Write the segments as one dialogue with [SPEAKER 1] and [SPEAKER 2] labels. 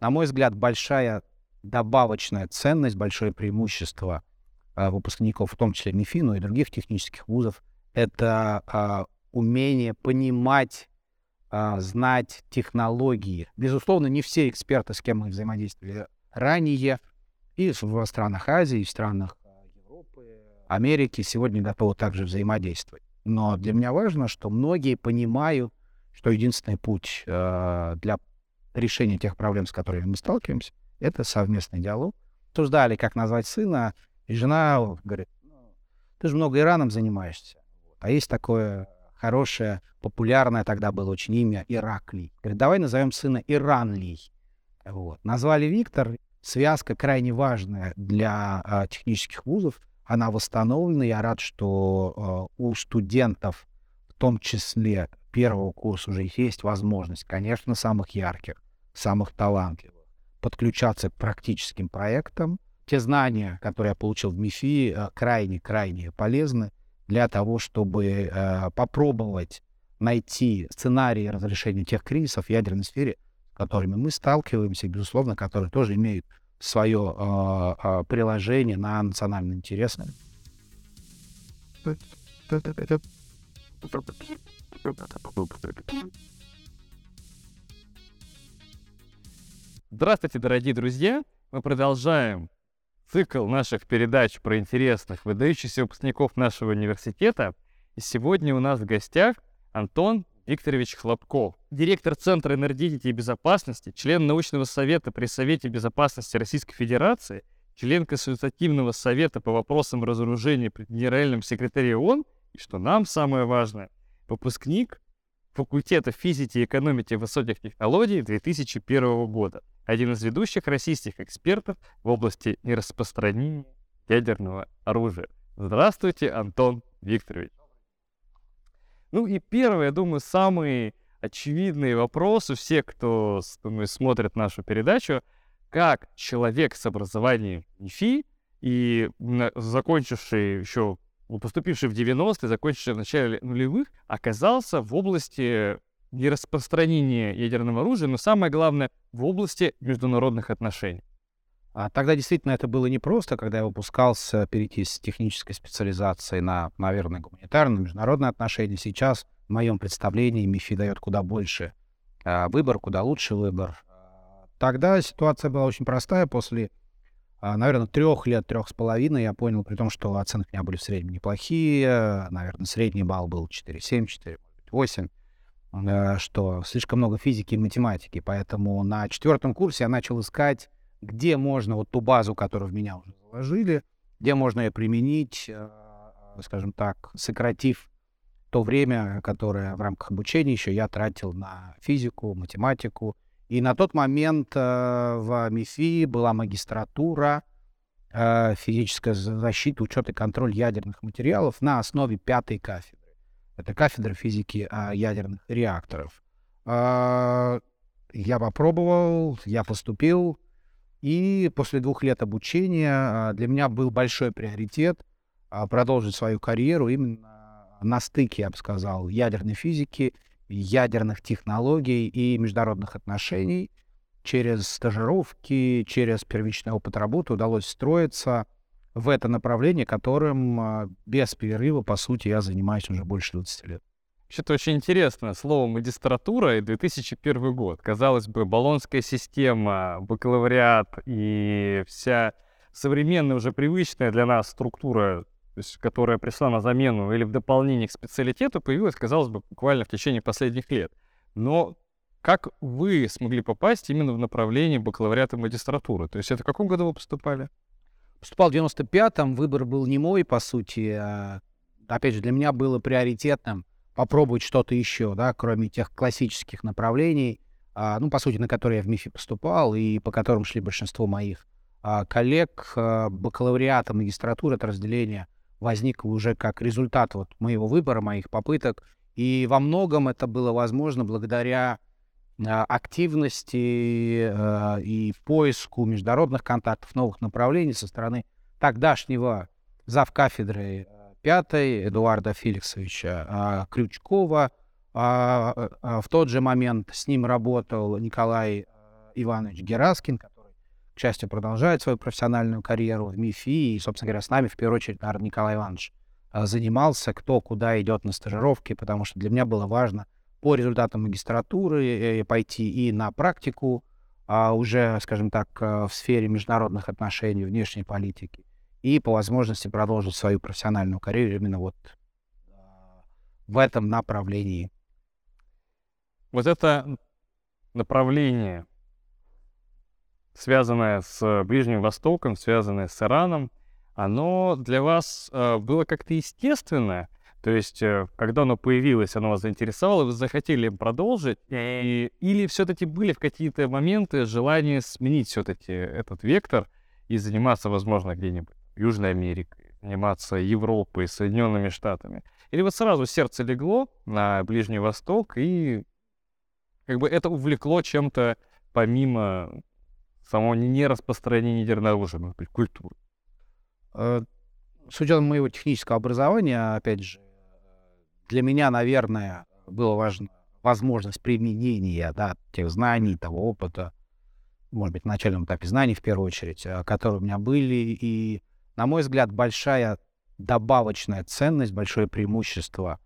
[SPEAKER 1] на мой взгляд, большая добавочная ценность, большое преимущество а, выпускников, в том числе МИФИ, но и других технических вузов, это а, умение понимать, а, знать технологии. Безусловно, не все эксперты, с кем мы взаимодействовали ранее, и в странах Азии, и в странах Европы, Америки сегодня готовы также взаимодействовать. Но для меня важно, что многие понимают, что единственный путь э, для решения тех проблем, с которыми мы сталкиваемся, это совместный диалог. Обсуждали, как назвать сына, и жена говорит, «Ну, ты же много Ираном занимаешься. А есть такое хорошее, популярное тогда было очень имя Ираклий. Говорит, давай назовем сына Иранлий. Вот. Назвали Виктор. Связка крайне важная для а, технических вузов. Она восстановлена. Я рад, что а, у студентов, в том числе первого курса, уже есть возможность, конечно, самых ярких, самых талантливых, подключаться к практическим проектам. Те знания, которые я получил в МИФИ, крайне-крайне полезны для того, чтобы э, попробовать найти сценарии разрешения тех кризисов в ядерной сфере, с которыми мы сталкиваемся, безусловно, которые тоже имеют свое э, э, приложение на национальные интересы.
[SPEAKER 2] Здравствуйте, дорогие друзья! Мы продолжаем цикл наших передач про интересных, выдающихся выпускников нашего университета. И сегодня у нас в гостях Антон Викторович Хлопков, директор Центра энергетики и безопасности, член научного совета при Совете безопасности Российской Федерации, член Консультативного совета по вопросам разоружения при Генеральном секретаре ООН и, что нам самое важное, выпускник факультета физики и экономики высоких технологий 2001 года один из ведущих российских экспертов в области нераспространения ядерного оружия. Здравствуйте, Антон Викторович. Ну и первый, я думаю, самый очевидный вопрос у всех, кто думаю, смотрит нашу передачу, как человек с образованием НИФИ и закончивший еще, поступивший в 90-е, закончивший в начале нулевых, оказался в области не распространение ядерного оружия, но самое главное в области международных отношений.
[SPEAKER 1] А тогда действительно это было непросто, когда я выпускался перейти с технической специализации на, наверное, гуманитарные, международные отношения. Сейчас, в моем представлении, МИФИ дает куда больше а, выбор, куда лучше выбор. Тогда ситуация была очень простая. После, а, наверное, трех лет, трех с половиной я понял, при том, что оценки у меня были в среднем неплохие. Наверное, средний балл был 4,7, 4,8 Э, что слишком много физики и математики, поэтому на четвертом курсе я начал искать, где можно вот ту базу, которую в меня уже заложили, где можно ее применить, э, скажем так, сократив то время, которое в рамках обучения еще я тратил на физику, математику. И на тот момент э, в МИФИ была магистратура физическая защита, учет и контроль ядерных материалов на основе пятой кафедры. Это кафедра физики а, ядерных реакторов. Я попробовал, я поступил, и после двух лет обучения для меня был большой приоритет продолжить свою карьеру именно на стыке, я бы сказал, ядерной физики, ядерных технологий и международных отношений. Через стажировки, через первичный опыт работы удалось встроиться — в это направление, которым а, без перерыва, по сути, я занимаюсь уже больше 20 лет.
[SPEAKER 2] Что-то очень интересно. Слово магистратура и 2001 год. Казалось бы, баллонская система, бакалавриат и вся современная, уже привычная для нас структура, то есть, которая пришла на замену или в дополнение к специалитету, появилась, казалось бы, буквально в течение последних лет. Но как вы смогли попасть именно в направление бакалавриата и магистратуры? То есть это в каком году вы поступали?
[SPEAKER 1] Поступал в 95-м, выбор был не мой, по сути. А, опять же, для меня было приоритетным попробовать что-то еще, да, кроме тех классических направлений, а, ну, по сути, на которые я в МИФе поступал и по которым шли большинство моих а, коллег. А, бакалавриата, магистратура, это разделение возникло уже как результат вот моего выбора, моих попыток. И во многом это было возможно благодаря а, активности э, и поиску международных контактов, новых направлений со стороны тогдашнего завкафедры э, пятой Эдуарда Феликсовича а, Крючкова. А, в тот же момент с ним работал Николай Иванович Гераскин, который, к счастью, продолжает свою профессиональную карьеру в МИФИ. И, собственно говоря, с нами, в первую очередь, наверное, Николай Иванович а, занимался, кто куда идет на стажировки, потому что для меня было важно по результатам магистратуры э, пойти и на практику, а уже, скажем так, э, в сфере международных отношений, внешней политики, и по возможности продолжить свою профессиональную карьеру именно вот а, в этом направлении.
[SPEAKER 2] Вот это направление, связанное с Ближним Востоком, связанное с Ираном, оно для вас э, было как-то естественное? То есть, э, когда оно появилось, оно вас заинтересовало, вы захотели продолжить, и, или все-таки были в какие-то моменты желания сменить все-таки этот вектор и заниматься, возможно, где-нибудь Южной Америкой, заниматься Европой, Соединенными Штатами? Или вот сразу сердце легло на Ближний Восток, и как бы это увлекло чем-то помимо самого нераспространения ядерного например, культуры?
[SPEAKER 1] Э, с учетом моего технического образования, опять же, для меня, наверное, было важно возможность применения да, тех знаний, того опыта, может быть, на начальном этапе знаний в первую очередь, э, которые у меня были. И, на мой взгляд, большая добавочная ценность, большое преимущество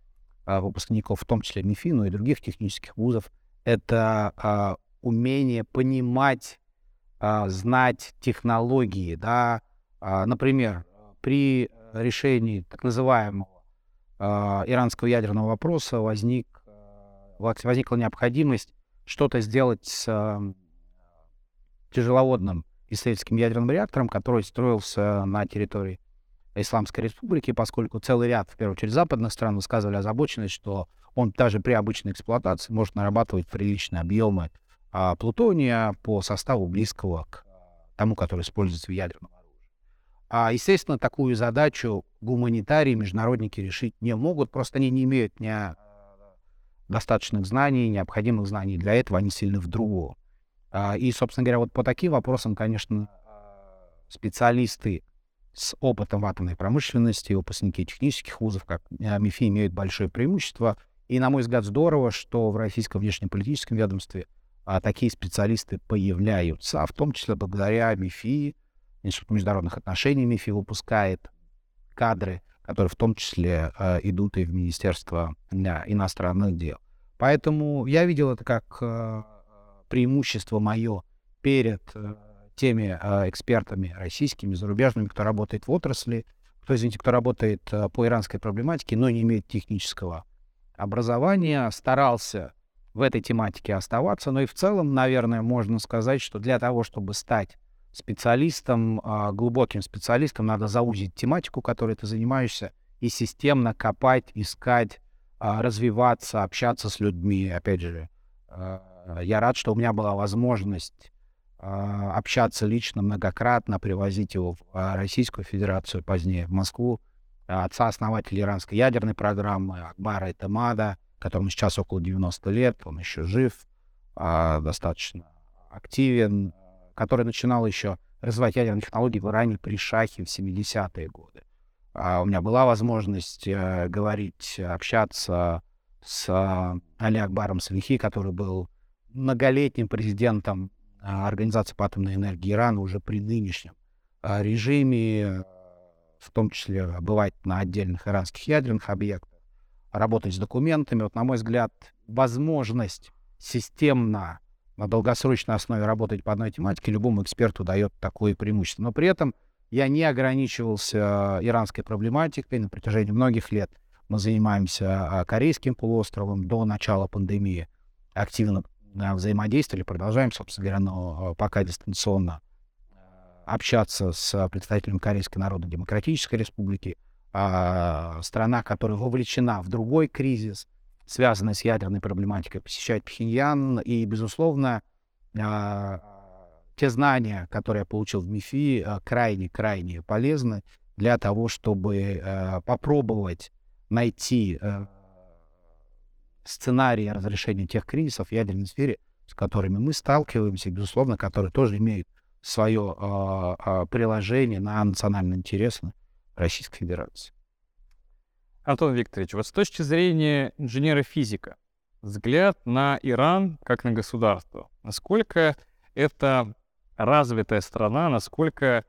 [SPEAKER 1] а, выпускников, в том числе МИФИ, но и других технических вузов, это умение понимать, а, знать технологии, да, а, например, при решении так называемого а, иранского ядерного вопроса возник, возникла необходимость что-то сделать с тяжеловодным исследовательским ядерным реактором, который строился на территории Исламской Республики, поскольку целый ряд, в первую очередь, западных стран высказывали озабоченность, что он даже при обычной эксплуатации может нарабатывать приличные объемы а, плутония по составу близкого к тому, который используется в ядерном а, естественно, такую задачу гуманитарии, международники решить не могут, просто они не имеют ни а, достаточных знаний, необходимых знаний для этого, они сильны в другом. А, и, собственно говоря, вот по таким вопросам, конечно, специалисты с опытом в атомной промышленности, выпускники технических вузов, как МИФИ, имеют большое преимущество. И, на мой взгляд, здорово, что в российском внешнеполитическом ведомстве а, такие специалисты появляются, в том числе благодаря МИФИ, Институт международных отношений МИФИ выпускает кадры, которые в том числе э, идут и в Министерство да, иностранных дел. Поэтому я видел это как э, преимущество мое перед э, теми э, экспертами российскими, зарубежными, кто работает в отрасли, кто, извините, кто работает э, по иранской проблематике, но не имеет технического образования, старался в этой тематике оставаться. Но и в целом, наверное, можно сказать, что для того, чтобы стать специалистом, а, глубоким специалистом, надо заузить тематику, которой ты занимаешься, и системно копать, искать, а, развиваться, общаться с людьми. Опять же, а, я рад, что у меня была возможность общаться лично многократно, привозить его в Российскую Федерацию, позднее в Москву, отца основателя иранской ядерной программы Акбара Этамада, которому сейчас около 90 лет, он еще жив, достаточно активен, который начинал еще развивать ядерные технологии в Иране при Шахе в 70-е годы. А у меня была возможность э, говорить, общаться с э, Али Акбаром Салихи, который был многолетним президентом э, Организации по атомной энергии Ирана уже при нынешнем режиме, в том числе бывать на отдельных иранских ядерных объектах, работать с документами. Вот, на мой взгляд, возможность системно на долгосрочной основе работать по одной тематике любому эксперту дает такое преимущество. Но при этом я не ограничивался э, иранской проблематикой на протяжении многих лет. Мы занимаемся а, Корейским полуостровом до начала пандемии. Активно взаимодействовали, продолжаем, собственно говоря, но э, пока дистанционно э, общаться с представителями Корейской Народно-Демократической Республики, страна, которая вовлечена в другой кризис, связанные с ядерной проблематикой, посещать Пхеньян. И, безусловно, а, те знания, которые я получил в МИФИ, крайне-крайне а, полезны для того, чтобы а, попробовать найти сценарии разрешения тех кризисов в ядерной сфере, с которыми мы сталкиваемся, безусловно, которые тоже имеют свое приложение на национальные интересы Российской Федерации.
[SPEAKER 2] Антон Викторович, вот с точки зрения инженера-физика, взгляд на Иран как на государство, насколько это развитая страна, насколько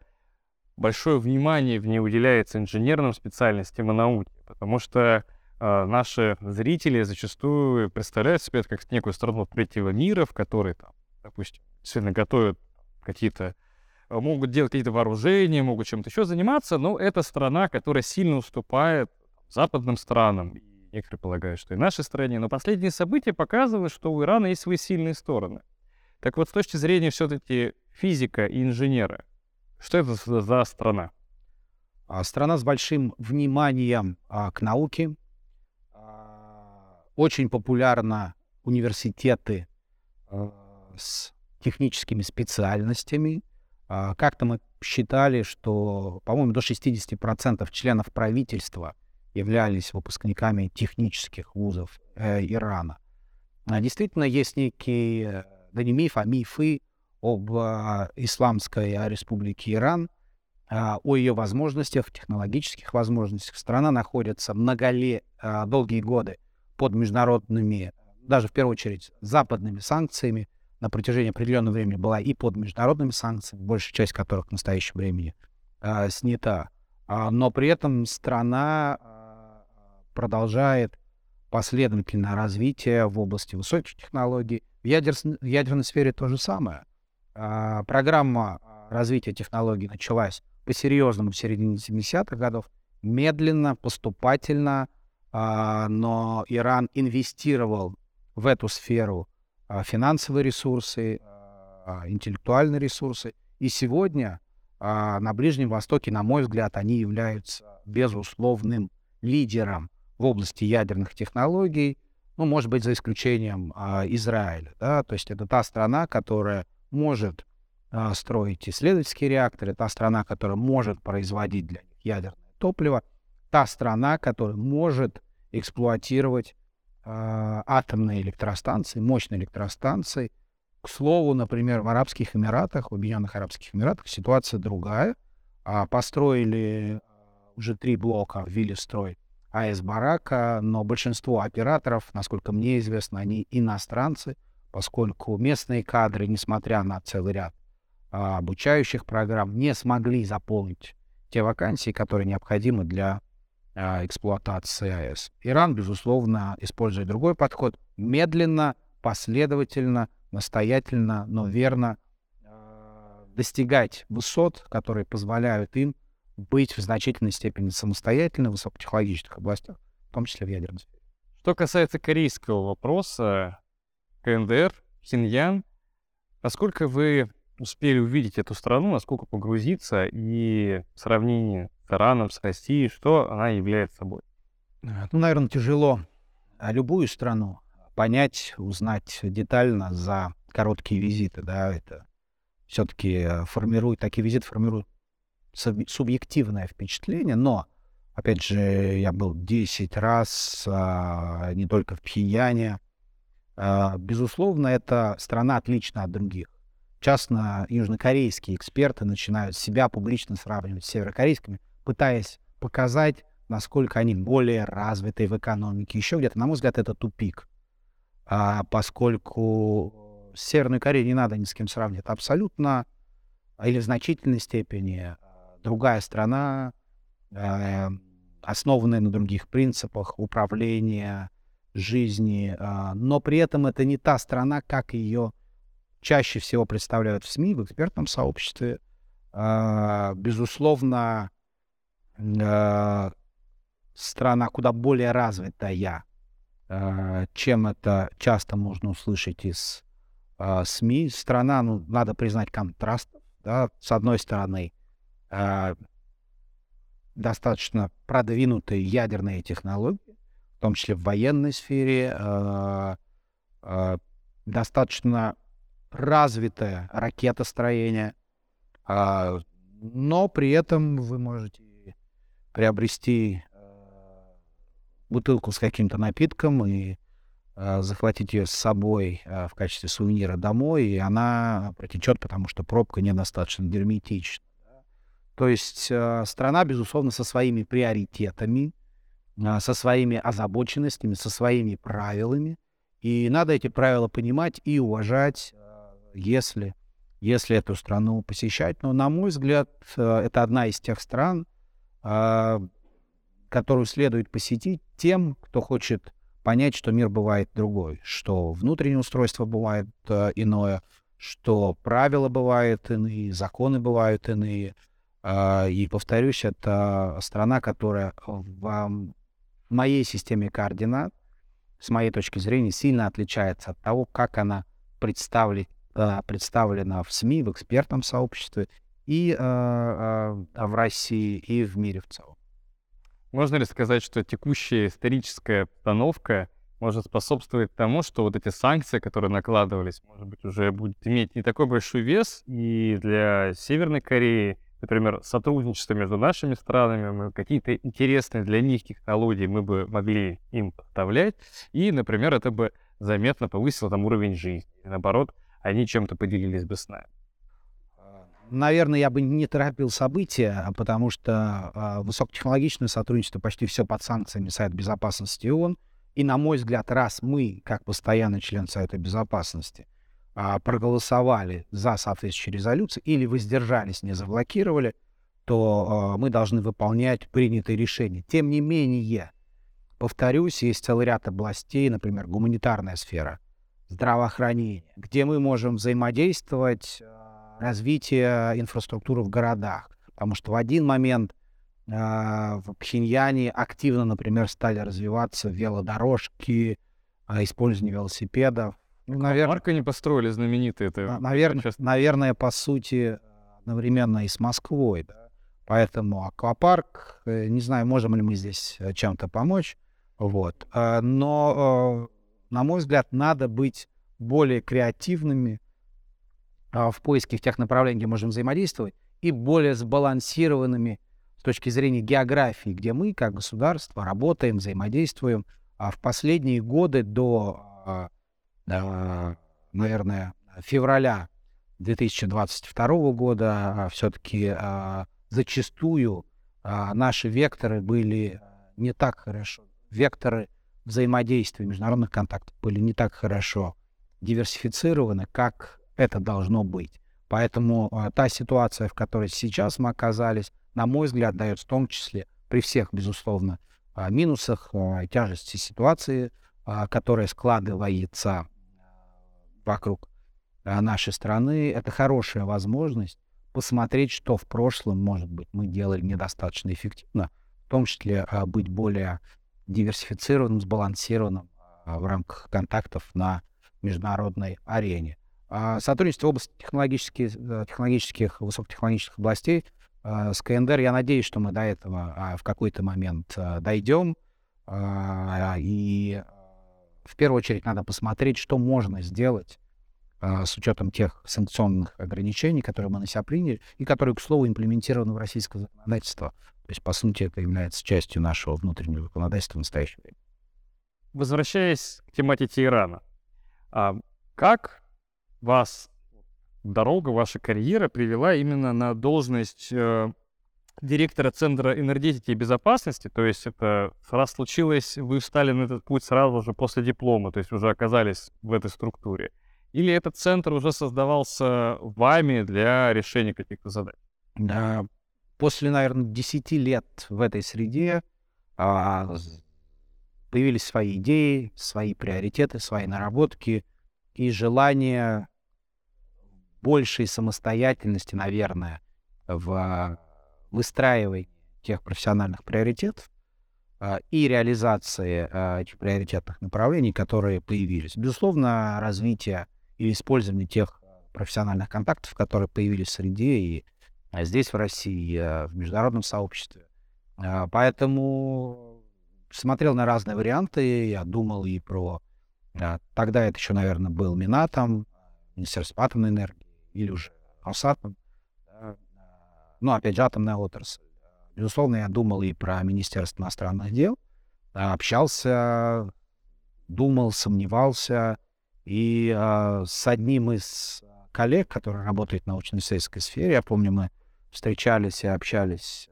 [SPEAKER 2] большое внимание в ней уделяется инженерным специальностям и науке, потому что э, наши зрители зачастую представляют себе это как некую страну третьего мира, в которой, там, допустим, сильно готовят какие-то могут делать какие-то вооружения, могут чем-то еще заниматься, но это страна, которая сильно уступает западным странам. Некоторые полагают, что и нашей стране. Но последние события показывают, что у Ирана есть свои сильные стороны. Так вот, с точки зрения все-таки физика и инженера, что это за страна?
[SPEAKER 1] А, страна с большим вниманием а, к науке. А, очень популярны университеты с техническими специальностями. Как-то мы считали, что, по-моему, до 60% членов правительства являлись выпускниками технических вузов э, Ирана. Действительно, есть некие, да не миф, а мифы об а, Исламской а, республике Иран, а, о ее возможностях, технологических возможностях. Страна находится многоле, долгие годы под международными, даже в первую очередь западными санкциями. На протяжении определенного времени была и под международными санкциями, большая часть которых в настоящем времени снята. но при этом страна продолжает последовательное развитие в области высоких технологий. В, ядер... в ядерной сфере то же самое. А, программа а, развития технологий началась по-серьезному в середине 70-х годов, медленно, поступательно, а, но Иран инвестировал в эту сферу а, финансовые ресурсы, а, интеллектуальные ресурсы. И сегодня а, на Ближнем Востоке, на мой взгляд, они являются безусловным лидером в области ядерных технологий, ну, может быть, за исключением а, Израиля. Да? То есть это та страна, которая может а, строить исследовательские реакторы, та страна, которая может производить для них ядерное топливо, та страна, которая может эксплуатировать а, атомные электростанции, мощные электростанции. К слову, например, в Арабских Эмиратах, в Объединенных Арабских Эмиратах ситуация другая. А, построили а, уже три блока, ввели строй АЭС Барака, но большинство операторов, насколько мне известно, они иностранцы, поскольку местные кадры, несмотря на целый ряд а, обучающих программ, не смогли заполнить те вакансии, которые необходимы для а, эксплуатации АЭС. Иран, безусловно, использует другой подход, медленно, последовательно, настоятельно, но верно а, достигать высот, которые позволяют им быть в значительной степени самостоятельны в высокотехнологичных областях, в том числе в ядерной сфере.
[SPEAKER 2] Что касается корейского вопроса, КНДР, Хиньян, насколько вы успели увидеть эту страну, насколько погрузиться и в сравнении с Россией, что она является собой?
[SPEAKER 1] Ну, наверное, тяжело а любую страну понять, узнать детально за короткие визиты, да, это все-таки э, формирует, такие визиты формируют субъективное впечатление, но, опять же, я был 10 раз, а, не только в Пхеньяне. А, безусловно, эта страна отлична от других. Частно южнокорейские эксперты начинают себя публично сравнивать с северокорейскими, пытаясь показать, насколько они более развиты в экономике. Еще где-то, на мой взгляд, это тупик. А, поскольку Северную Корею не надо ни с кем сравнивать. Абсолютно или в значительной степени другая страна, э, основанная на других принципах управления, жизни, э, но при этом это не та страна, как ее чаще всего представляют в СМИ, в экспертном сообществе. Э, безусловно, э, страна куда более развитая, э, чем это часто можно услышать из э, СМИ. Страна, ну, надо признать, контраст. Да? С одной стороны, достаточно продвинутые ядерные технологии, в том числе в военной сфере, достаточно развитое ракетостроение, но при этом вы можете приобрести а, бутылку с каким-то напитком и а, захватить ее с собой а, в качестве сувенира домой, и она протечет, потому что пробка недостаточно герметична. То есть э, страна, безусловно, со своими приоритетами, э, со своими озабоченностями, со своими правилами. И надо эти правила понимать и уважать, э, если если эту страну посещать. Но, на мой взгляд, э, это одна из тех стран, которую следует посетить тем, кто хочет понять, что мир бывает другой, что внутреннее устройство бывает э, иное, что правила бывают иные, законы бывают иные. Э, и, повторюсь, это страна, которая в моей системе координат, с моей точки зрения, сильно отличается от того, как она представлена, э, представлена в СМИ, в экспертном сообществе и э, э, в России, и в мире в целом.
[SPEAKER 2] Можно ли сказать, что текущая историческая обстановка может способствовать тому, что вот эти санкции, которые накладывались, может быть, уже будут иметь не такой большой вес, и для Северной Кореи, например, сотрудничество между нашими странами, мы какие-то интересные для них технологии мы бы могли им поставлять, и, например, это бы заметно повысило там уровень жизни. И, наоборот, они чем-то поделились бы с нами
[SPEAKER 1] наверное, я бы не торопил события, потому что э, высокотехнологичное сотрудничество почти все под санкциями Совета Безопасности ООН. И, на мой взгляд, раз мы, как постоянный член Совета Безопасности, э, проголосовали за соответствующие резолюции или воздержались, не заблокировали, то э, мы должны выполнять принятые решения. Тем не менее, повторюсь, есть целый ряд областей, например, гуманитарная сфера, здравоохранение, где мы можем взаимодействовать развития инфраструктуры в городах. Потому что в один момент э, в Пхеньяне активно, например, стали развиваться велодорожки, э, использование велосипедов.
[SPEAKER 2] Ну, наверное, Марка не построили знаменитые
[SPEAKER 1] это. Наверное, сейчас... наверное, по сути, одновременно и с Москвой. Да? Поэтому аквапарк, э, не знаю, можем ли мы здесь э, чем-то помочь. Вот. Э, но, на мой взгляд, надо быть более креативными, а, в поиске тех направлений, где можем взаимодействовать, и более сбалансированными с точки зрения географии, где мы, как государство, работаем, взаимодействуем. А в последние годы до, а, наверное, февраля 2022 года все-таки зачастую наши векторы были не так хорошо. Векторы взаимодействия международных контактов были не так хорошо диверсифицированы, как это должно быть. Поэтому э, та ситуация, в которой сейчас мы оказались, на мой взгляд, дает в том числе при всех, безусловно, э, минусах, э, тяжести ситуации, которая складывается вокруг нашей страны, это хорошая возможность посмотреть, что в прошлом, может быть, мы делали недостаточно эффективно, в том числе быть более диверсифицированным, сбалансированным в рамках контактов на международной арене. А сотрудничество в области технологических, э, технологических высокотехнологических областей э, с КНДР, я надеюсь, что мы до этого а, в какой-то момент дойдем. А, и в первую очередь надо посмотреть, что можно сделать с учетом тех санкционных ограничений, которые мы на себя приняли, и которые, к слову, имплементированы в российское законодательство. То есть, по сути, это является частью нашего внутреннего законодательства в настоящее время.
[SPEAKER 2] Возвращаясь к тематике Ирана, как вас дорога, ваша карьера привела именно на должность э, директора Центра энергетики и безопасности, то есть это раз случилось, вы встали на этот путь сразу же после диплома, то есть уже оказались в этой структуре? Или этот центр уже создавался вами для решения каких-то задач?
[SPEAKER 1] Да, после, наверное, 10 лет в этой среде а, появились свои идеи, свои приоритеты, свои наработки и желание большей самостоятельности, наверное, в выстраивании тех профессиональных приоритетов а, и реализации а, этих приоритетных направлений, которые появились. Безусловно, развитие и использование тех профессиональных контактов, которые появились в среде и здесь, в России, в международном сообществе. А, поэтому смотрел на разные варианты, я думал и про... Тогда это еще, наверное, был Минатом, Министерство атомной энергии, или уже Росатом. Да, ну, опять же, атомная отрасль. Безусловно, я думал и про Министерство иностранных дел, общался, думал, сомневался. И э, с одним из коллег, который работает в научно-исследовательской сфере, я помню, мы встречались и общались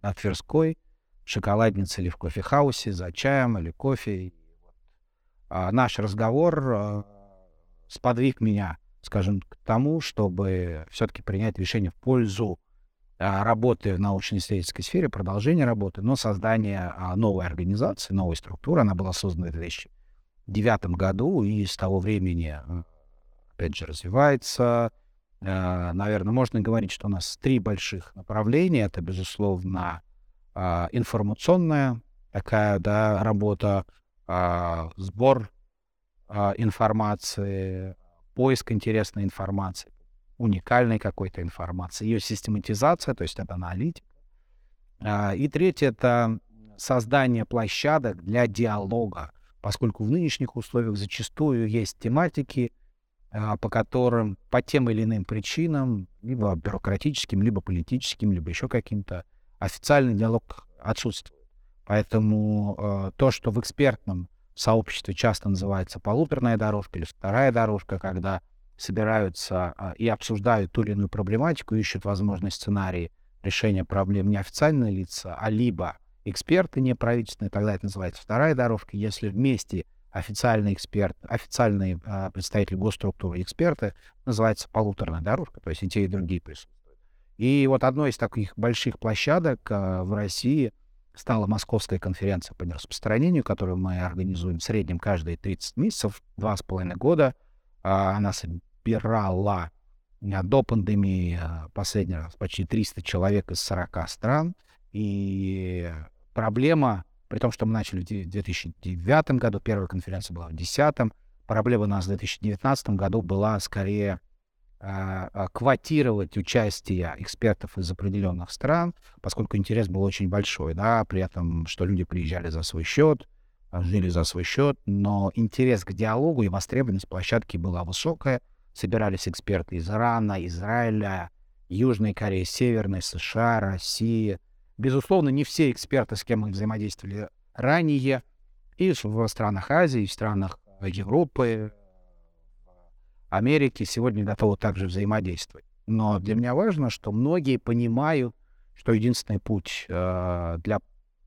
[SPEAKER 1] на Тверской, в шоколаднице или в кофехаусе, за чаем или кофе. А, наш разговор а, сподвиг меня скажем, к тому, чтобы все-таки принять решение в пользу а, работы в научно-исследовательской сфере, продолжения работы, но создание а, новой организации, новой структуры. Она была создана в 2009 году и с того времени, опять же, развивается. Э, Наверное, можно говорить, что у нас три больших направления. Это, безусловно, а, информационная такая да, работа, сбор информации, поиск интересной информации, уникальной какой-то информации, ее систематизация, то есть это аналитика. А, и третье — это создание площадок для диалога, поскольку в нынешних условиях зачастую есть тематики, а, по которым по тем или иным причинам, либо бюрократическим, либо политическим, либо еще каким-то, официальный диалог отсутствует. Поэтому э, то, что в экспертном сообществе часто называется полуторная дорожка или вторая дорожка, когда собираются а, и обсуждают ту или иную проблематику, ищут возможные сценарии решения проблем неофициальные лица, а либо эксперты неправительственные, тогда это называется вторая дорожка. Если вместе официальный эксперт, официальные а, представители госструктуры эксперты, называется полуторная дорожка, то есть и те, и другие присутствуют. И вот одной из таких больших площадок а, в России стала Московская конференция по нераспространению, которую мы организуем в среднем каждые 30 месяцев, два с половиной года. А, она собирала а, до пандемии а, последний раз почти 300 человек из 40 стран. И проблема, при том, что мы начали в 2009 году, первая конференция была в 2010, проблема у нас в 2019 году была скорее квотировать участие экспертов из определенных стран, поскольку интерес был очень большой, да, при этом, что люди приезжали за свой счет, жили за свой счет, но интерес к диалогу и востребованность площадки была высокая. Собирались эксперты из Ирана, Израиля, Южной Кореи, Северной, США, России. Безусловно, не все эксперты, с кем мы взаимодействовали ранее, и в странах Азии, и в странах Европы, Америки сегодня готовы также взаимодействовать. Но для меня важно, что многие понимают, что единственный путь э, для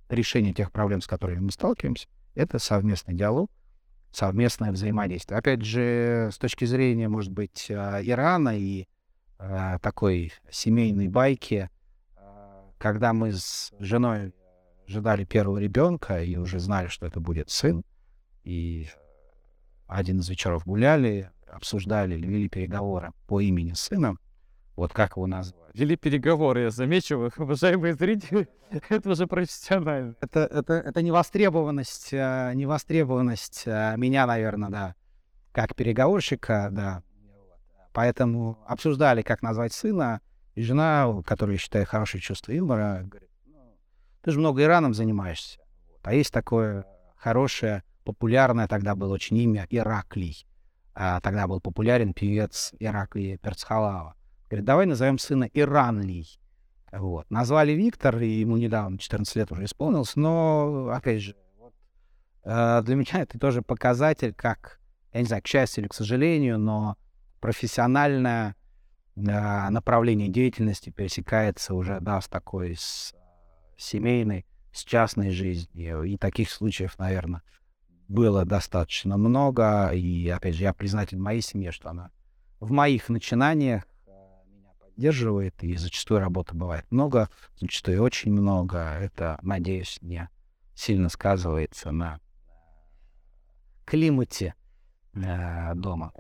[SPEAKER 1] решения тех проблем, с которыми мы сталкиваемся, это совместный диалог, совместное взаимодействие. Опять же, с точки зрения, может быть, а, Ирана и э, такой семейной байки, э, когда мы с женой ожидали первого ребенка и уже знали, что это будет сын, и один из вечеров гуляли, обсуждали, вели переговоры по имени сына, вот как его назвать?
[SPEAKER 2] Вели переговоры, я замечу, уважаемые зрители, это уже профессионально.
[SPEAKER 1] Это, это, это невостребованность, э, невостребованность э, меня, наверное, да, как переговорщика, да. Поэтому обсуждали, как назвать сына, и жена, которая, считает хорошее чувство юмора, говорит, ну, ты же много Ираном занимаешься. А есть такое хорошее, популярное тогда было очень имя Ираклий. А тогда был популярен певец Ираклий Перцхалава. Говорит, давай назовем сына Иранлий. Вот. Назвали Виктор, и ему недавно 14 лет уже исполнилось, но, опять же, вот, э, для меня это тоже показатель, как, я не знаю, к счастью или к сожалению, но профессиональное э, направление деятельности пересекается уже, да, с такой, с семейной, с частной жизнью. И таких случаев, наверное, было достаточно много. И, опять же, я признателен моей семье, что она в моих начинаниях поддерживает, и зачастую работы бывает много, зачастую очень много. Это, надеюсь, не сильно сказывается на климате э, дома.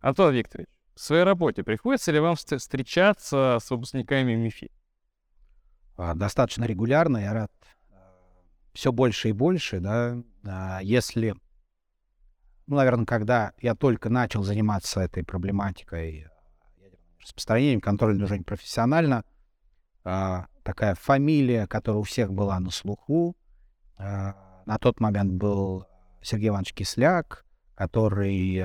[SPEAKER 2] Антон Викторович, в своей работе приходится ли вам встречаться с выпускниками МИФИ?
[SPEAKER 1] А, достаточно регулярно, я рад. Все больше и больше, да. А, если, ну, наверное, когда я только начал заниматься этой проблематикой распространением, контроль движения профессионально. А, такая фамилия, которая у всех была на слуху. А, на тот момент был Сергей Иванович Кисляк, который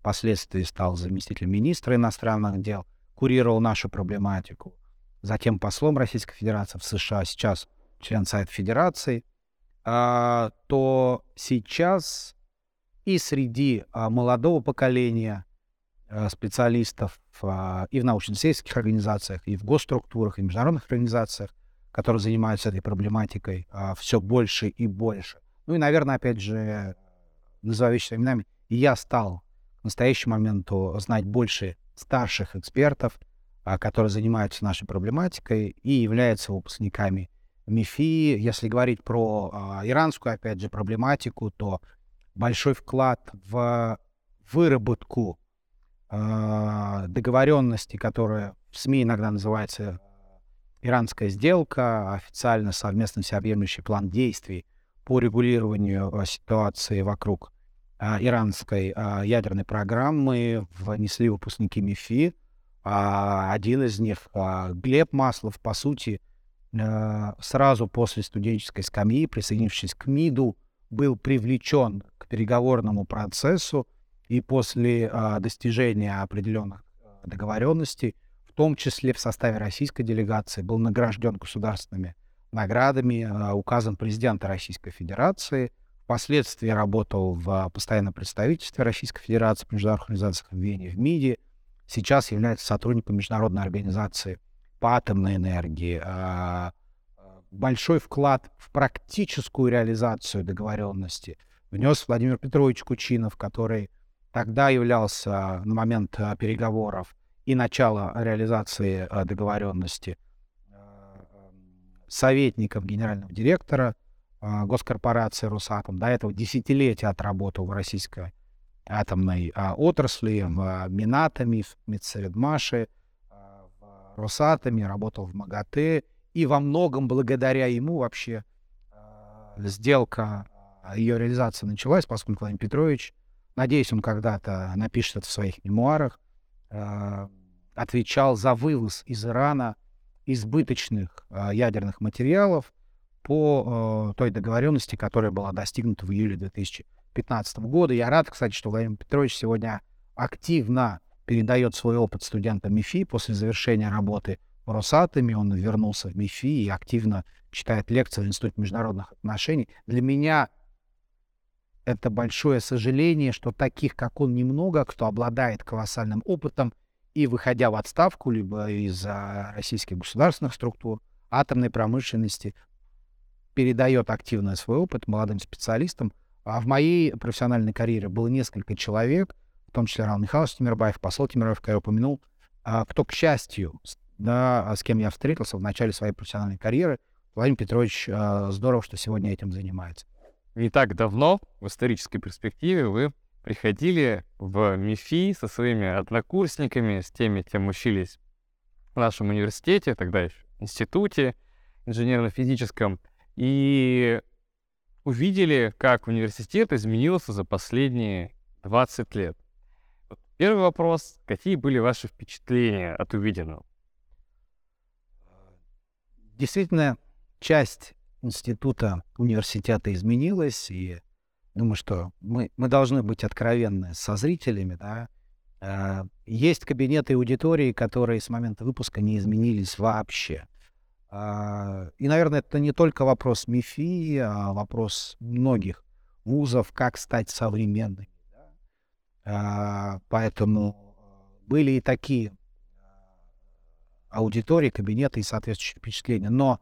[SPEAKER 1] впоследствии стал заместителем министра иностранных дел, курировал нашу проблематику. Затем послом Российской Федерации в США, сейчас член Совета Федерации, а, то сейчас и среди а, молодого поколения Э, специалистов а, и в научно-исследовательских организациях, и в госструктурах, и в международных организациях, которые занимаются этой проблематикой, а, все больше и больше. Ну и, наверное, опять же, называя вещи именами, я стал к настоящему моменту знать больше старших экспертов, а, которые занимаются нашей проблематикой и являются выпускниками МИФИ. Если говорить про а, иранскую, опять же, проблематику, то большой вклад в выработку э, договоренности, которая в СМИ иногда называется иранская сделка, официально совместно всеобъемлющий план действий по регулированию э, ситуации вокруг э, иранской э, ядерной программы внесли выпускники МИФИ. А один из них, Глеб Маслов, по сути, сразу после студенческой скамьи, присоединившись к МИДу, был привлечен к переговорному процессу и после достижения определенных договоренностей, в том числе в составе российской делегации, был награжден государственными наградами, указом президента Российской Федерации. Впоследствии работал в постоянном представительстве Российской Федерации по международных организациях в Вене, в МИДе. Сейчас является сотрудником Международной организации по атомной энергии. А, большой вклад в практическую реализацию договоренности внес Владимир Петрович Кучинов, который тогда являлся на момент а, переговоров и начала реализации а, договоренности советником генерального директора госкорпорации «Росатом». До этого десятилетия отработал в российской атомной отрасли, в Минатоме, в Медсоветмаше, Росатоме, работал в МАГАТЭ. И во многом благодаря ему вообще э, сделка, ее реализация началась, поскольку Владимир Петрович, надеюсь, он когда-то напишет это в своих мемуарах, э, отвечал за вывоз из Ирана избыточных ядерных материалов по той договоренности, которая была достигнута в июле 2015 года. Я рад, кстати, что Владимир Петрович сегодня активно передает свой опыт студентам МИФИ после завершения работы в Росатоме. Он вернулся в МИФИ и активно читает лекции в Институте международных отношений. Для меня это большое сожаление, что таких, как он, немного, кто обладает колоссальным опытом и выходя в отставку, либо из российских государственных структур, атомной промышленности, передает активно свой опыт молодым специалистам. А в моей профессиональной карьере было несколько человек, в том числе Раван Михайлович Тимирбаев, посол Тимирбаев, как я упомянул, а, кто, к счастью, да, с кем я встретился в начале своей профессиональной карьеры. Владимир Петрович, а, здорово, что сегодня этим занимается.
[SPEAKER 2] Не так давно, в исторической перспективе, вы приходили в МИФИ со своими однокурсниками, с теми, кем учились в нашем университете, тогда еще институте инженерно-физическом, и увидели, как университет изменился за последние 20 лет. Первый вопрос. Какие были ваши впечатления от увиденного?
[SPEAKER 1] Действительно, часть института университета изменилась, и думаю, что мы, мы должны быть откровенны со зрителями, да. Э, есть кабинеты и аудитории, которые с момента выпуска не изменились вообще. Э, и, наверное, это не только вопрос МИФИ, а вопрос многих вузов, как стать современными. Э, поэтому были и такие аудитории, кабинеты и соответствующие впечатления. Но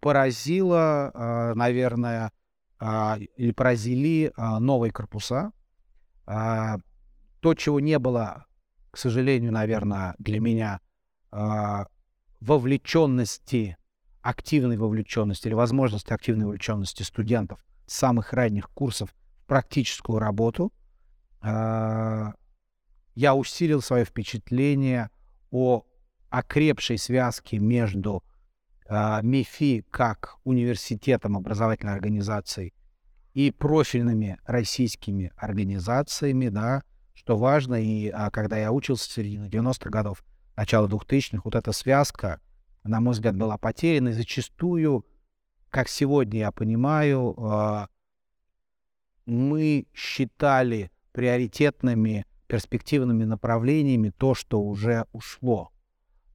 [SPEAKER 1] поразило, наверное, а, или поразили а, новые корпуса. А, то, чего не было, к сожалению, наверное, для меня, а, вовлеченности, активной вовлеченности или возможности активной вовлеченности студентов самых ранних курсов в практическую работу. А, я усилил свое впечатление о окрепшей связке между а, МИФИ как университетом образовательной организацией и профильными российскими организациями, да, что важно, и а, когда я учился в середине 90-х годов, начало 2000-х, вот эта связка, на мой взгляд, была потеряна, и зачастую, как сегодня я понимаю, мы считали приоритетными перспективными направлениями то, что уже ушло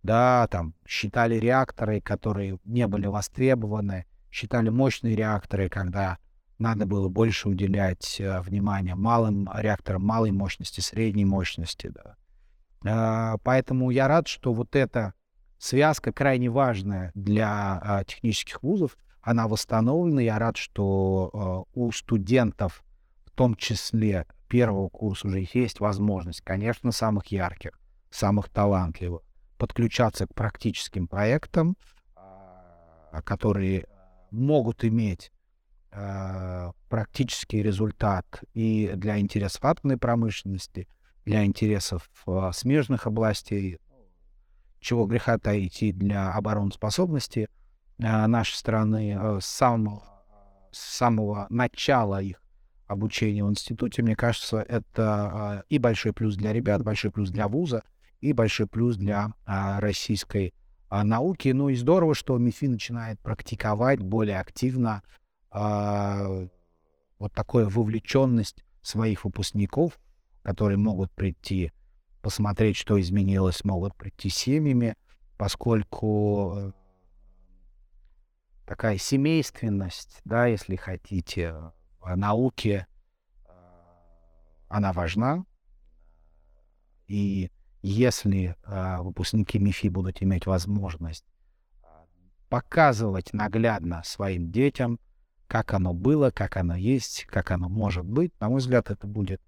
[SPEAKER 1] да, там считали реакторы, которые не были востребованы, считали мощные реакторы, когда надо было больше уделять э, внимание малым реакторам малой мощности, средней мощности. Да. Э, поэтому я рад, что вот эта связка крайне важная для э, технических вузов, она восстановлена. Я рад, что э, у студентов, в том числе первого курса уже есть возможность, конечно, самых ярких, самых талантливых, подключаться к практическим проектам, а, которые могут иметь э, практический результат и для интересов атомной промышленности, для интересов э, смежных областей, чего греха таить, и для обороноспособности нашей страны с, самого, с самого начала их обучения в институте, мне кажется, это э, и большой плюс для ребят, большой плюс для вуза, и большой плюс для э, российской э, науки. Ну и здорово, что МИФИ начинает практиковать более активно вот такую вовлеченность своих выпускников, которые могут прийти посмотреть, что изменилось, могут прийти семьями, поскольку э, такая семейственность, да, если хотите, науке, э, она важна. И если э, выпускники МИФИ будут иметь возможность показывать наглядно своим детям, как оно было, как оно есть, как оно может быть, на мой взгляд, это будет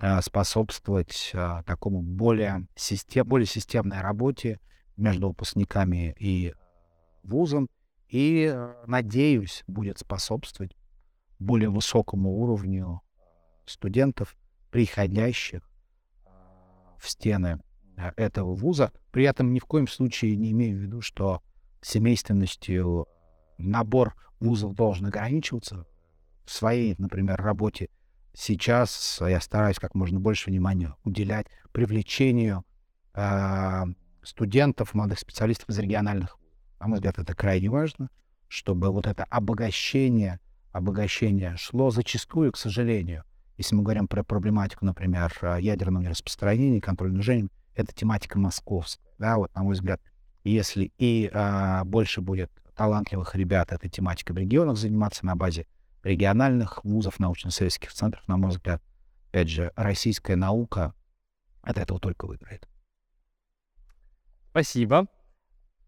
[SPEAKER 1] э, способствовать э, такому более, систем, более системной работе между выпускниками и вузом, и, э, надеюсь, будет способствовать более высокому уровню студентов, приходящих в стены этого вуза. При этом ни в коем случае не имею в виду, что семейственностью набор вузов должен ограничиваться. В своей, например, работе сейчас я стараюсь как можно больше внимания уделять привлечению э, студентов, молодых специалистов из региональных. На мой взгляд, это крайне важно, чтобы вот это обогащение, обогащение шло зачастую, к сожалению, если мы говорим про проблематику, например, ядерного распространения, контроля движения, это тематика московская. Да, вот, на мой взгляд, если и а, больше будет талантливых ребят этой тематикой в регионах заниматься на базе региональных вузов, научно-исследовательских центров, на мой взгляд, опять же, российская наука от этого только выиграет.
[SPEAKER 2] Спасибо.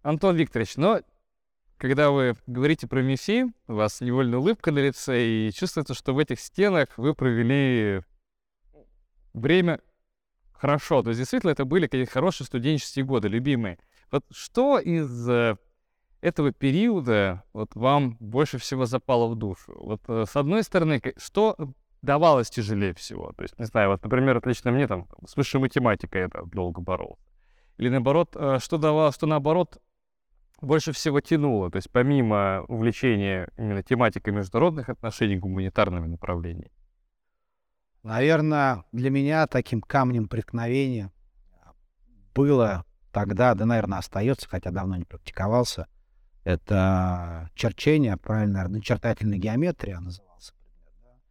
[SPEAKER 2] Антон Викторович, но когда вы говорите про МИФИ, у вас невольно улыбка на лице, и чувствуется, что в этих стенах вы провели время хорошо. То есть действительно это были какие-то хорошие студенческие годы, любимые. Вот что из э, этого периода вот вам больше всего запало в душу? Вот э, с одной стороны, что давалось тяжелее всего? То есть, не знаю, вот, например, отлично мне там с высшей математикой это долго боролся. Или наоборот, э, что давало, что наоборот больше всего тянуло? То есть помимо увлечения именно тематикой международных отношений, гуманитарными направлениями?
[SPEAKER 1] Наверное, для меня таким камнем преткновения было тогда, да, наверное, остается, хотя давно не практиковался, это черчение, правильно, наверное, начертательная геометрия назывался.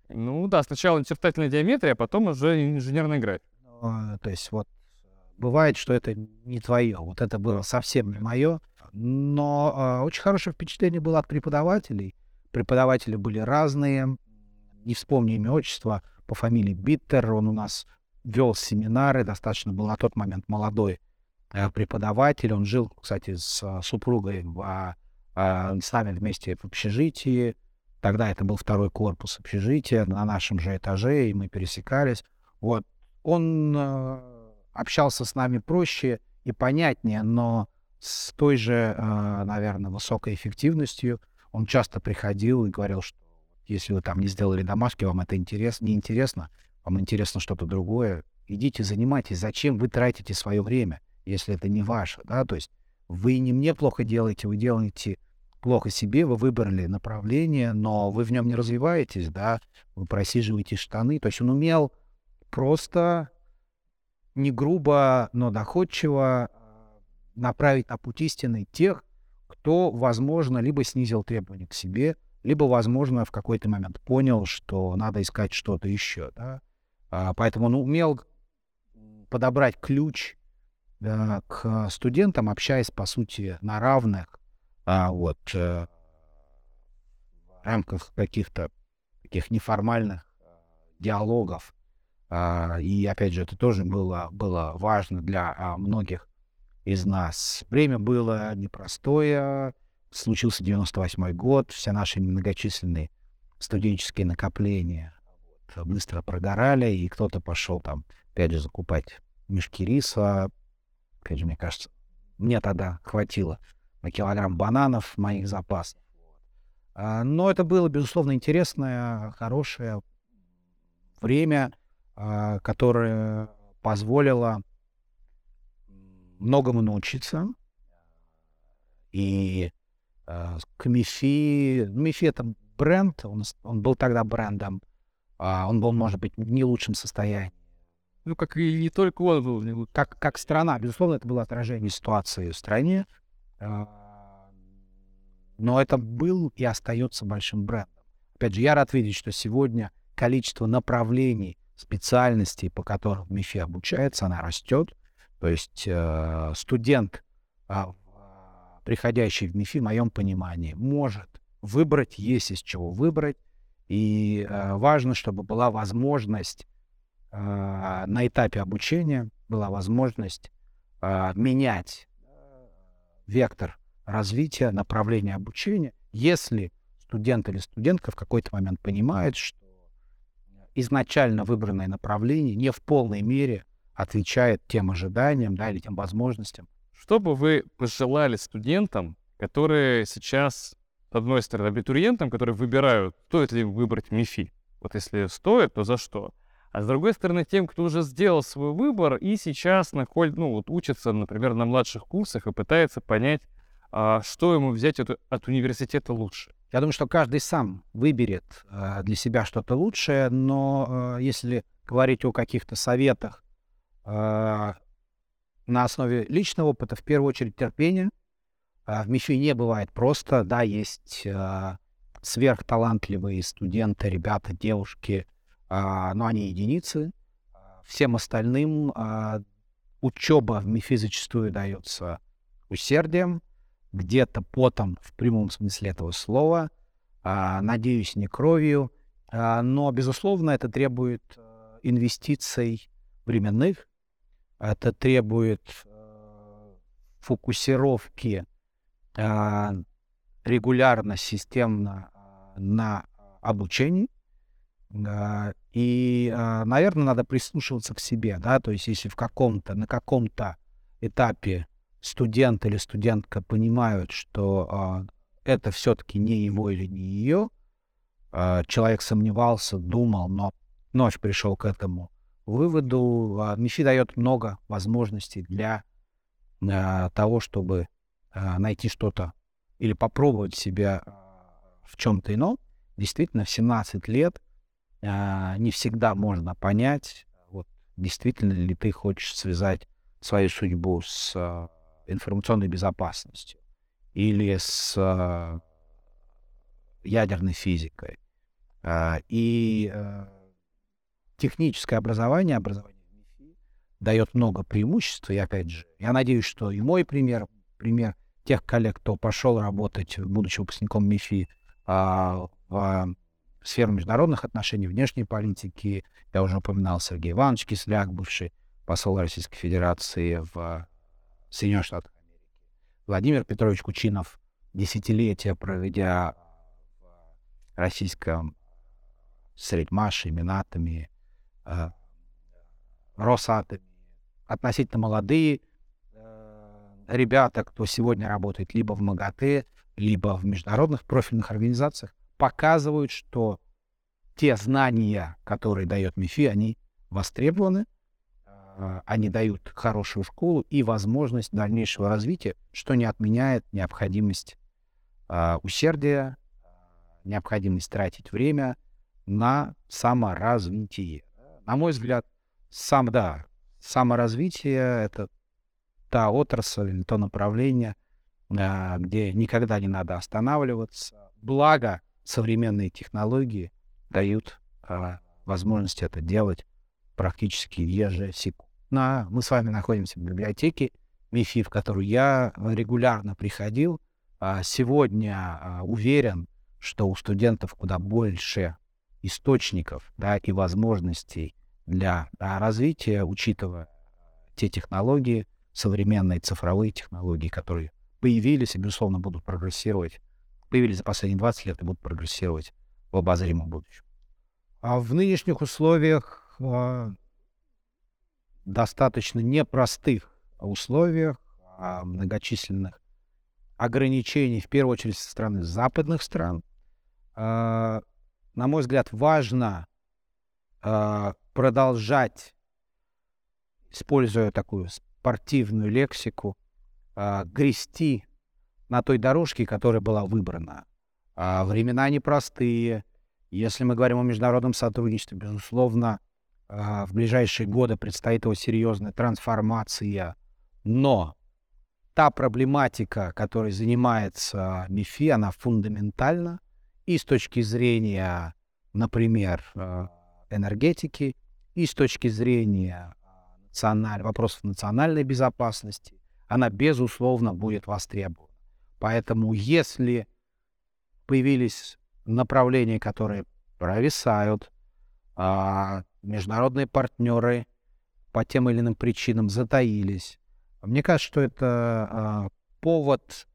[SPEAKER 2] Ну да, сначала начертательная геометрия, а потом уже инженерная графика.
[SPEAKER 1] Ну, то есть вот бывает, что это не твое. Вот это было совсем не мое. Но э, очень хорошее впечатление было от преподавателей. Преподаватели были разные. Не вспомню имя, отчество по фамилии Биттер. Он у нас вел семинары, достаточно был на тот момент молодой Э, преподаватель. Он жил, кстати, с а, супругой в, а, с нами вместе в общежитии. Тогда это был второй корпус общежития на нашем же этаже, и мы пересекались. Вот. Он э, общался с нами проще и понятнее, но с той же, э, наверное, высокой эффективностью. Он часто приходил и говорил, что если вы там не сделали домашки, вам это интерес, не вам интересно что-то другое, идите занимайтесь. Зачем вы тратите свое время? если это не ваше, да, то есть вы не мне плохо делаете, вы делаете плохо себе, вы выбрали направление, но вы в нем не развиваетесь, да, вы просиживаете штаны, то есть он умел просто не грубо, но доходчиво а, направить на путь истины тех, кто, возможно, либо снизил требования к себе, либо, возможно, в какой-то момент понял, что надо искать что-то еще, да. А, поэтому он умел подобрать ключ э, к студентам, общаясь, по сути, на равных, а, вот, э, в рамках каких-то таких неформальных э, диалогов. А, и, опять же, это тоже было, было важно для а, многих из нас. Время было непростое, случился 98 год, все наши многочисленные студенческие накопления быстро прогорали, и кто-то пошел там, опять же, закупать мешки риса. Опять же, мне кажется, мне тогда хватило на килограмм бананов моих запасов. А, но это было, безусловно, интересное, хорошее время, а, которое позволило многому научиться. И э, к МИФИ... МИФИ — это бренд, он, он был тогда брендом. А он был, может быть, в не лучшем состоянии.
[SPEAKER 2] Ну, как и не только он был. Не
[SPEAKER 1] как, как страна. Безусловно, это было отражение ситуации в стране. А, но это был и остается большим брендом. Опять же, я рад видеть, что сегодня количество направлений, специальностей, по которым в МИФИ обучается, она растет. То есть э, студент, э, приходящий в МИФИ, в моем понимании, может выбрать, есть из чего выбрать. И э, важно, чтобы была возможность э, на этапе обучения, была возможность менять вектор развития, направления обучения, если студент или студентка в какой-то момент понимает, что изначально выбранное направление не в полной мере отвечает тем ожиданиям, да, или тем возможностям.
[SPEAKER 2] Что бы вы пожелали студентам, которые сейчас, с одной стороны, абитуриентам, которые выбирают, стоит ли выбрать МИФИ? Вот если стоит, то за что? А с другой стороны, тем, кто уже сделал свой выбор и сейчас находит, ну, вот учится, например, на младших курсах и пытается понять, а, что ему взять от, от университета лучше.
[SPEAKER 1] Я думаю, что каждый сам выберет э, для себя что-то лучшее, но э, если говорить о каких-то советах э, на основе личного опыта, в первую очередь терпение. Э, в МИФИ не бывает просто, да, есть э, сверхталантливые студенты, ребята, девушки, э, но они единицы. Всем остальным э, учеба в МИФИ зачастую дается усердием, где-то потом в прямом смысле этого слова, а, надеюсь, не кровью, а, но, безусловно, это требует а, инвестиций временных, это требует а, фокусировки а, регулярно, системно на обучении. И, наверное, надо прислушиваться к себе, да, то есть если в каком-то, на каком-то этапе студент или студентка понимают, что а, это все-таки не его или не ее, а, человек сомневался, думал, но ночь пришел к этому выводу. А, МИФИ дает много возможностей для того, чтобы найти что-то или попробовать себя в чем-то ином. Действительно, в 17 лет не всегда можно понять, вот, действительно ли ты хочешь связать свою судьбу с информационной безопасностью или с э, ядерной физикой. Э, и э, техническое образование, образование МИФИ дает много преимуществ. И опять же, я надеюсь, что и мой пример, пример тех коллег, кто пошел работать, будучи выпускником МИФИ, в сферу международных отношений, внешней политики. Я уже упоминал Сергей Иванович Кисляк, бывший посол Российской Федерации в Соединенных Штатах Америки. Владимир Петрович Кучинов, десятилетия проведя в российском Средмаше, Минатами, э, Росатами, относительно молодые э, ребята, кто сегодня работает либо в МАГАТЭ, либо в международных профильных организациях, показывают, что те знания, которые дает МИФИ, они востребованы, они дают хорошую школу и возможность дальнейшего развития, что не отменяет необходимость а, усердия, необходимость тратить время на саморазвитие. На мой взгляд, сам, да, саморазвитие — это та отрасль или то направление, а, где никогда не надо останавливаться. Благо, современные технологии дают возможность это делать практически ежесекундно на, мы с вами находимся в библиотеке МИФИ, в которую я регулярно приходил. А сегодня а, уверен, что у студентов куда больше источников да, и возможностей для развития, учитывая те технологии, современные цифровые технологии, которые появились и, безусловно, будут прогрессировать, появились за последние 20 лет и будут прогрессировать в обозримом будущем. А в нынешних условиях, а, достаточно непростых условиях, а, многочисленных ограничений, в первую очередь со стороны западных стран, а, на мой взгляд, важно а, продолжать, используя такую спортивную лексику, а, грести на той дорожке, которая была выбрана. Времена непростые. Если мы говорим о международном сотрудничестве, безусловно, в ближайшие годы предстоит его серьезная трансформация. Но та проблематика, которой занимается МИФИ, она фундаментальна и с точки зрения, например, а, энергетики, и с точки зрения националь... вопросов национальной безопасности, она, безусловно, будет востребована. Поэтому если появились направления, которые провисают, а международные партнеры по тем или иным причинам затаились, мне кажется, что это а, повод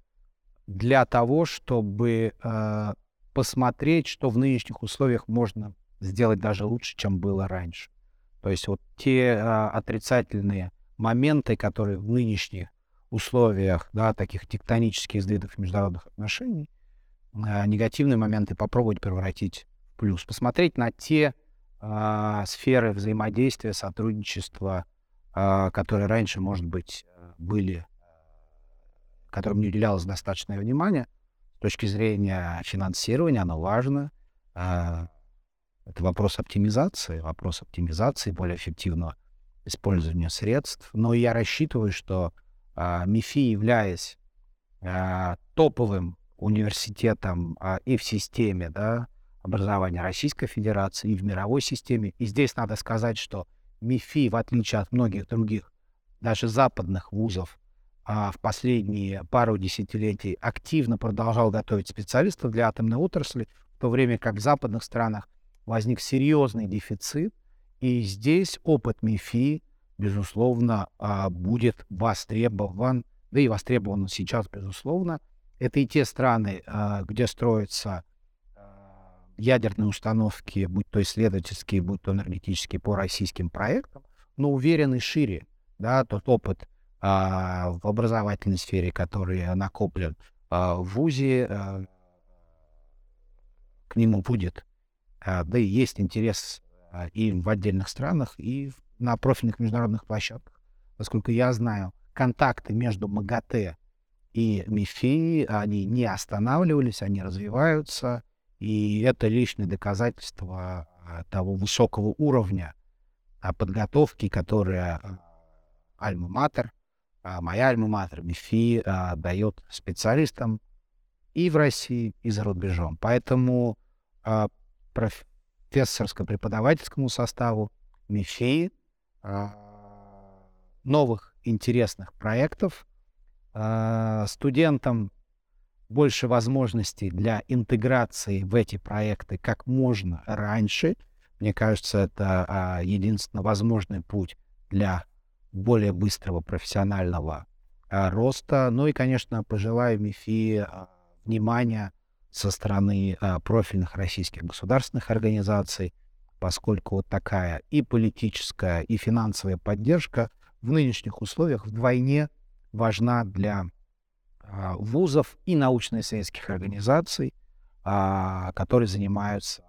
[SPEAKER 1] для того, чтобы а, посмотреть, что в нынешних условиях можно сделать даже лучше, чем было раньше. То есть вот те а, отрицательные моменты, которые в нынешних условиях, да, таких тектонических сдвигов международных отношений, а, негативные моменты попробовать превратить в плюс. Посмотреть на те а, сферы взаимодействия, сотрудничества, а, которые раньше, может быть, были, которым не уделялось достаточное внимание. С точки зрения финансирования оно важно. А, это вопрос оптимизации, вопрос оптимизации, более эффективного использования средств. Но я рассчитываю, что а, МИФИ, являясь а, топовым университетом а, и в системе да, образования Российской Федерации, и в мировой системе, и здесь надо сказать, что МИФИ, в отличие от многих других, даже западных вузов, а, в последние пару десятилетий активно продолжал готовить специалистов для атомной отрасли, в то время как в западных странах возник серьезный дефицит, и здесь опыт МИФИ безусловно, а, будет востребован, да и востребован сейчас, безусловно. Это и те страны, а, где строятся ядерные установки, будь то исследовательские, будь то энергетические, по российским проектам, но уверены шире, да, тот опыт в образовательной сфере, который накоплен в ВУЗе, к нему будет. Да и есть интерес и в отдельных странах, и на профильных международных площадках. Поскольку я знаю, контакты между МАГАТЭ и МИФИ, они не останавливались, они развиваются, и это личное доказательство а, того высокого уровня а, подготовки, которая а, Альма-Матер, моя Альма-Матер, МИФИ дает специалистам и в России, и за рубежом. Поэтому профессорско-преподавательскому составу МИФИ новых интересных проектов, студентам больше возможностей для интеграции в эти проекты как можно раньше. Мне кажется, это а, единственно возможный путь для более быстрого профессионального роста. Ну и, конечно, пожелаю МИФИ внимания со стороны профильных российских государственных организаций, поскольку вот такая и политическая, и финансовая поддержка в нынешних условиях вдвойне важна для а, вузов и научно-исследовательских организаций, а, которые занимаются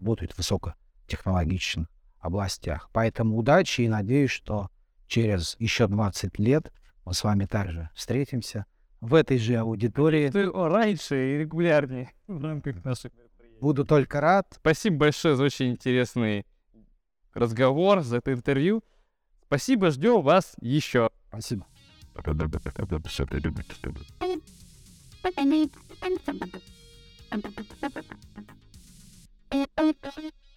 [SPEAKER 1] работают в высокотехнологичных областях. Поэтому удачи и надеюсь, что через еще 20 лет мы с вами также встретимся в этой же аудитории.
[SPEAKER 2] Раньше и регулярнее в рамках наших
[SPEAKER 1] Буду только рад.
[SPEAKER 2] Спасибо большое за очень интересный разговор, за это интервью. Спасибо, ждем вас еще.
[SPEAKER 1] Спасибо. Thank you.